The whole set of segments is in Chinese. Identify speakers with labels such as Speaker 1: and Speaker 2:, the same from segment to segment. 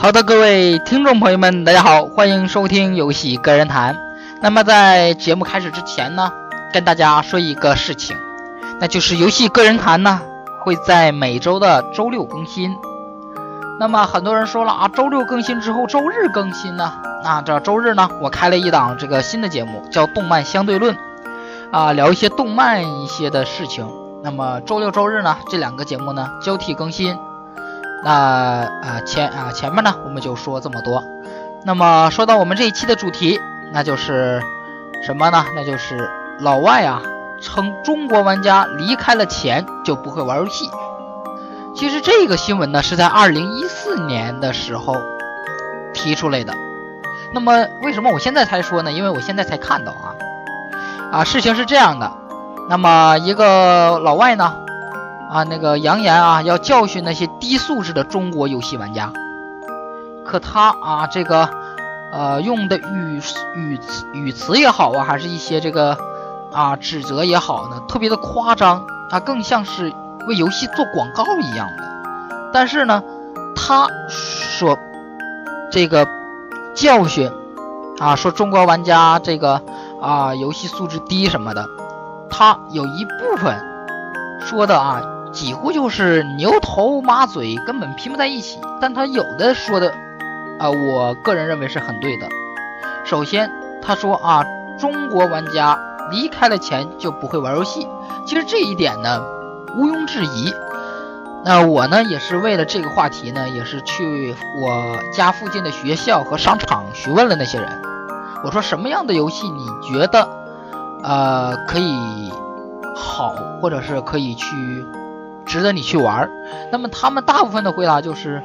Speaker 1: 好的，各位听众朋友们，大家好，欢迎收听游戏个人谈。那么在节目开始之前呢，跟大家说一个事情，那就是游戏个人谈呢会在每周的周六更新。那么很多人说了啊，周六更新之后周日更新呢？那这周日呢，我开了一档这个新的节目，叫《动漫相对论》，啊，聊一些动漫一些的事情。那么周六周日呢，这两个节目呢交替更新。那啊前啊前面呢我们就说这么多，那么说到我们这一期的主题，那就是什么呢？那就是老外啊称中国玩家离开了钱就不会玩游戏。其实这个新闻呢是在二零一四年的时候提出来的。那么为什么我现在才说呢？因为我现在才看到啊啊事情是这样的，那么一个老外呢。啊，那个扬言啊，要教训那些低素质的中国游戏玩家。可他啊，这个呃用的语语词语词也好啊，还是一些这个啊指责也好呢，特别的夸张，他更像是为游戏做广告一样的。但是呢，他说这个教训啊，说中国玩家这个啊游戏素质低什么的，他有一部分说的啊。几乎就是牛头马嘴，根本拼不在一起。但他有的说的，啊，我个人认为是很对的。首先，他说啊，中国玩家离开了钱就不会玩游戏。其实这一点呢，毋庸置疑。那我呢，也是为了这个话题呢，也是去我家附近的学校和商场询问了那些人。我说什么样的游戏你觉得，呃，可以好，或者是可以去。值得你去玩那么他们大部分的回答就是，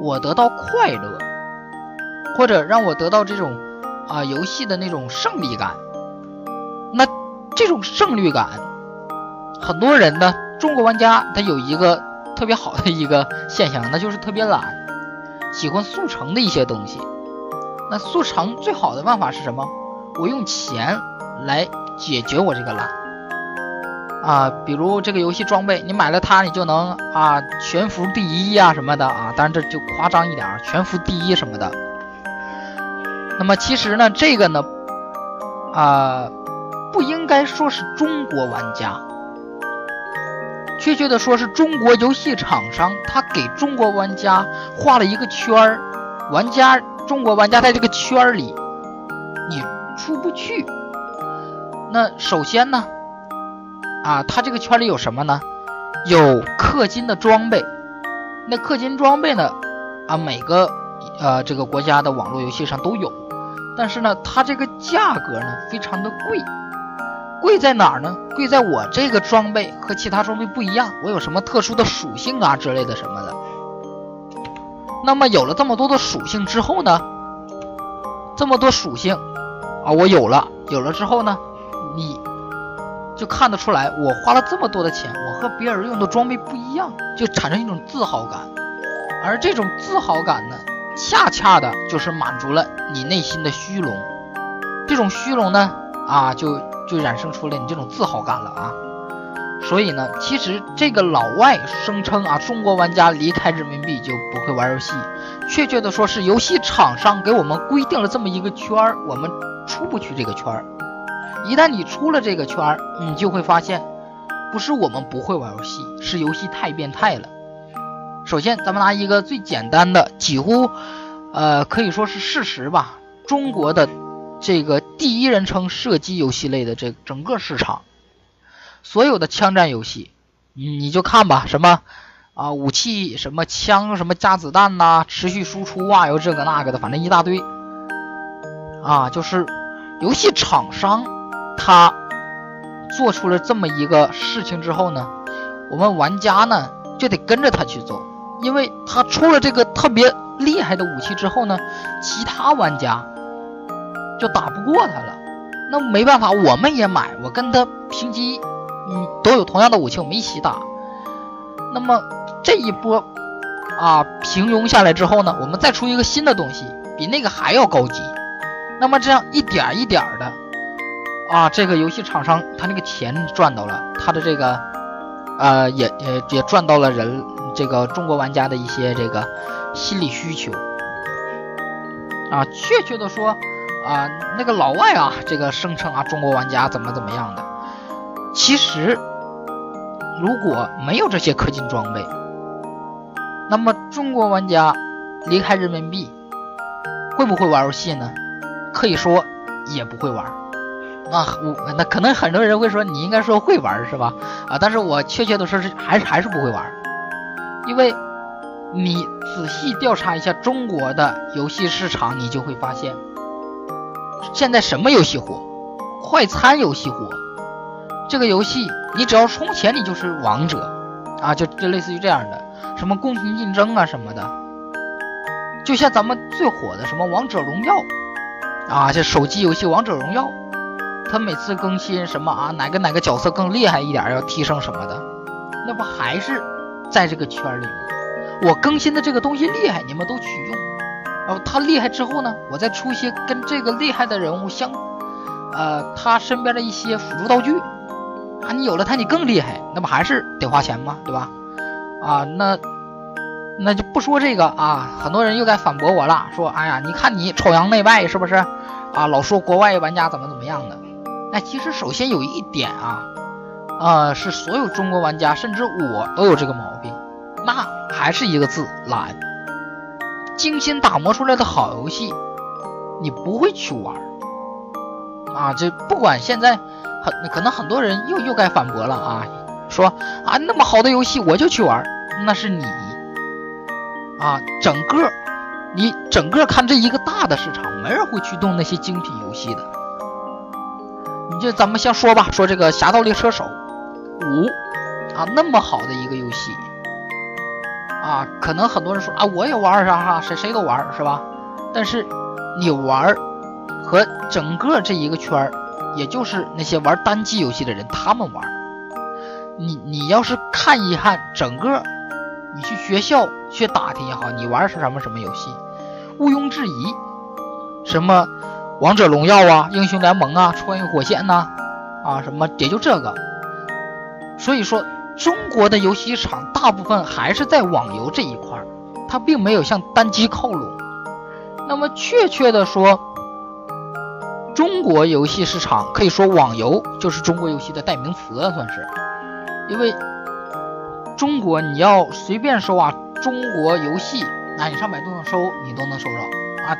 Speaker 1: 我得到快乐，或者让我得到这种啊游戏的那种胜利感。那这种胜利感，很多人呢，中国玩家他有一个特别好的一个现象，那就是特别懒，喜欢速成的一些东西。那速成最好的办法是什么？我用钱来解决我这个懒。啊，比如这个游戏装备，你买了它，你就能啊全服第一呀什么的啊，当然这就夸张一点啊，全服第一什么的。那么其实呢，这个呢，啊，不应该说是中国玩家，确切的说是中国游戏厂商，他给中国玩家画了一个圈儿，玩家中国玩家在这个圈儿里，你出不去。那首先呢？啊，它这个圈里有什么呢？有氪金的装备。那氪金装备呢？啊，每个呃这个国家的网络游戏上都有。但是呢，它这个价格呢非常的贵。贵在哪儿呢？贵在我这个装备和其他装备不一样，我有什么特殊的属性啊之类的什么的。那么有了这么多的属性之后呢？这么多属性啊，我有了，有了之后呢，你。就看得出来，我花了这么多的钱，我和别人用的装备不一样，就产生一种自豪感。而这种自豪感呢，恰恰的就是满足了你内心的虚荣。这种虚荣呢，啊，就就衍生出了你这种自豪感了啊。所以呢，其实这个老外声称啊，中国玩家离开人民币就不会玩游戏，确切的说是游戏厂商给我们规定了这么一个圈儿，我们出不去这个圈儿。一旦你出了这个圈儿，你就会发现，不是我们不会玩游戏，是游戏太变态了。首先，咱们拿一个最简单的，几乎，呃，可以说是事实吧。中国的这个第一人称射击游戏类的这整个市场，所有的枪战游戏，你就看吧，什么啊武器，什么枪，什么加子弹呐，持续输出啊，有这个那个的，反正一大堆。啊，就是游戏厂商。他做出了这么一个事情之后呢，我们玩家呢就得跟着他去做，因为他出了这个特别厉害的武器之后呢，其他玩家就打不过他了。那没办法，我们也买，我跟他平级，嗯，都有同样的武器，我们一起打。那么这一波啊平庸下来之后呢，我们再出一个新的东西，比那个还要高级。那么这样一点一点的。啊，这个游戏厂商他那个钱赚到了，他的这个，呃，也也也赚到了人这个中国玩家的一些这个心理需求，啊，确切的说啊，那个老外啊，这个声称啊，中国玩家怎么怎么样的，其实如果没有这些氪金装备，那么中国玩家离开人民币会不会玩游戏呢？可以说也不会玩。啊，我那可能很多人会说你应该说会玩是吧？啊，但是我确切的说是还是还是不会玩，因为。你仔细调查一下中国的游戏市场，你就会发现，现在什么游戏火？快餐游戏火。这个游戏你只要充钱，你就是王者啊！就就类似于这样的，什么公平竞争啊什么的。就像咱们最火的什么王者荣耀啊，这手机游戏王者荣耀，他每次更新什么啊，哪个哪个角色更厉害一点，要提升什么的，那不还是在这个圈里吗？我更新的这个东西厉害，你们都取用。然后他厉害之后呢，我再出一些跟这个厉害的人物相，呃，他身边的一些辅助道具啊，你有了他你更厉害，那不还是得花钱吗？对吧？啊，那那就不说这个啊，很多人又该反驳我了，说，哎呀，你看你崇洋媚外是不是？啊，老说国外玩家怎么怎么样的。那其实首先有一点啊，呃，是所有中国玩家，甚至我都有这个毛病。那还是一个字懒。精心打磨出来的好游戏，你不会去玩啊！这不管现在很可能很多人又又该反驳了啊，说啊那么好的游戏我就去玩，那是你啊，整个你整个看这一个大的市场，没人会去动那些精品游戏的。就咱们先说吧，说这个《侠盗猎车手五》啊，那么好的一个游戏。啊，可能很多人说啊，我也玩啥哈，谁谁都玩儿是吧？但是你玩儿和整个这一个圈儿，也就是那些玩单机游戏的人他们玩儿。你你要是看一看整个，你去学校去打听也好，你玩是什么什么游戏，毋庸置疑，什么王者荣耀啊、英雄联盟啊、穿越火线呐，啊什么也就这个。所以说。中国的游戏厂大部分还是在网游这一块儿，它并没有向单机靠拢。那么确切的说，中国游戏市场可以说网游就是中国游戏的代名词了，算是。因为中国你要随便搜啊，中国游戏，那你上百度上搜，你都能搜着啊。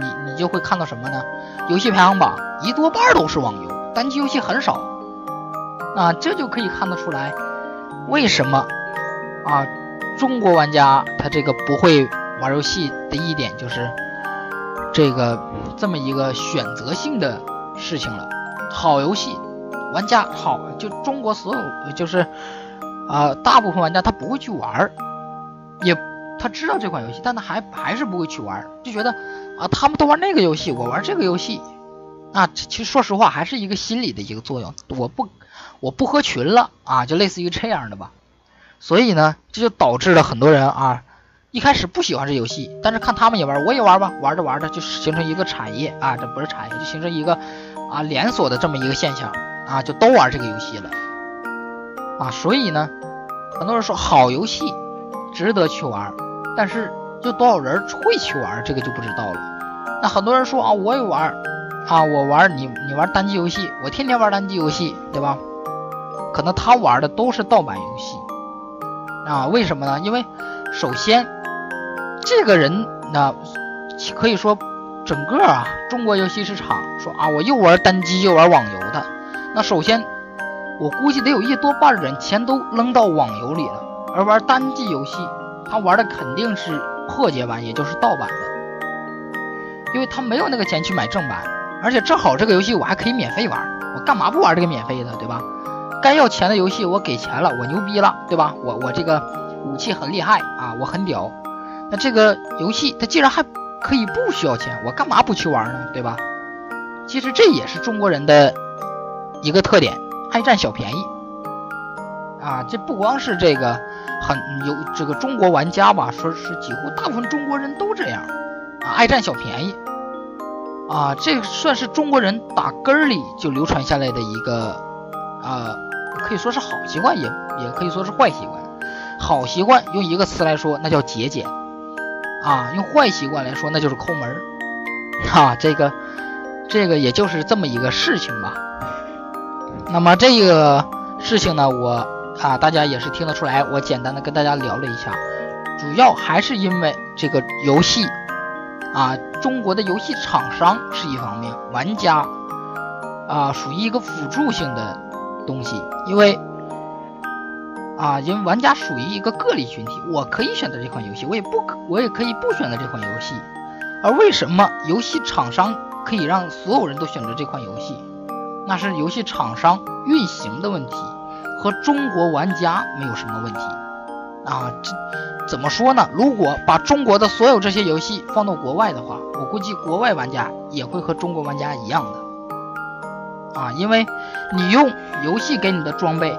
Speaker 1: 你你就会看到什么呢？游戏排行榜一多半都是网游，单机游戏很少。啊，这就可以看得出来。为什么啊？中国玩家他这个不会玩游戏的一点就是这个这么一个选择性的事情了。好游戏，玩家好，就中国所有就是啊，大部分玩家他不会去玩，也他知道这款游戏，但他还还是不会去玩，就觉得啊，他们都玩那个游戏，我玩这个游戏啊，其实说实话还是一个心理的一个作用，我不。我不合群了啊，就类似于这样的吧。所以呢，这就导致了很多人啊，一开始不喜欢这游戏，但是看他们也玩，我也玩吧，玩着玩着就形成一个产业啊，这不是产业，就形成一个啊连锁的这么一个现象啊，就都玩这个游戏了啊。所以呢，很多人说好游戏值得去玩，但是就多少人会去玩，这个就不知道了。那很多人说啊，我也玩啊，我玩你你玩单机游戏，我天天玩单机游戏，对吧？可能他玩的都是盗版游戏啊？为什么呢？因为首先，这个人那可以说整个啊中国游戏市场说啊，我又玩单机又玩网游的。那首先，我估计得有一多半人钱都扔到网游里了，而玩单机游戏，他玩的肯定是破解版，也就是盗版的，因为他没有那个钱去买正版，而且正好这个游戏我还可以免费玩，我干嘛不玩这个免费的，对吧？该要钱的游戏我给钱了，我牛逼了，对吧？我我这个武器很厉害啊，我很屌。那这个游戏它既然还可以不需要钱，我干嘛不去玩呢？对吧？其实这也是中国人的一个特点，爱占小便宜啊。这不光是这个很有这个中国玩家吧，说是几乎大部分中国人都这样啊，爱占小便宜啊。这算是中国人打根儿里就流传下来的一个啊。可以说是好习惯，也也可以说是坏习惯。好习惯用一个词来说，那叫节俭啊；用坏习惯来说，那就是抠门儿哈，这个这个也就是这么一个事情吧。那么这个事情呢，我啊大家也是听得出来，我简单的跟大家聊了一下，主要还是因为这个游戏啊，中国的游戏厂商是一方面，玩家啊属于一个辅助性的东西，因为。啊，因为玩家属于一个个例群体，我可以选择这款游戏，我也不可，我也可以不选择这款游戏。而为什么游戏厂商可以让所有人都选择这款游戏？那是游戏厂商运行的问题，和中国玩家没有什么问题。啊，这怎么说呢？如果把中国的所有这些游戏放到国外的话，我估计国外玩家也会和中国玩家一样的。啊，因为你用游戏给你的装备，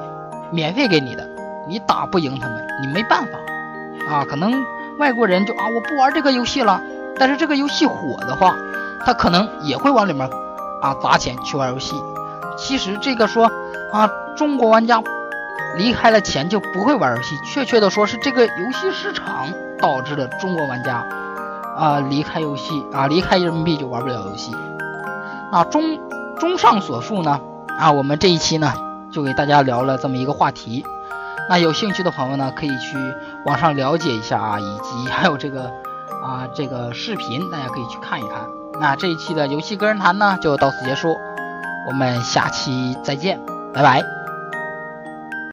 Speaker 1: 免费给你的。你打不赢他们，你没办法啊。可能外国人就啊，我不玩这个游戏了。但是这个游戏火的话，他可能也会往里面啊砸钱去玩游戏。其实这个说啊，中国玩家离开了钱就不会玩游戏，确切的说是这个游戏市场导致了中国玩家啊离开游戏啊离开人民币就玩不了游戏。啊，综综上所述呢啊，我们这一期呢就给大家聊了这么一个话题。那有兴趣的朋友呢，可以去网上了解一下啊，以及还有这个啊这个视频，大家可以去看一看。那这一期的游戏个人谈呢，就到此结束，我们下期再见，拜拜。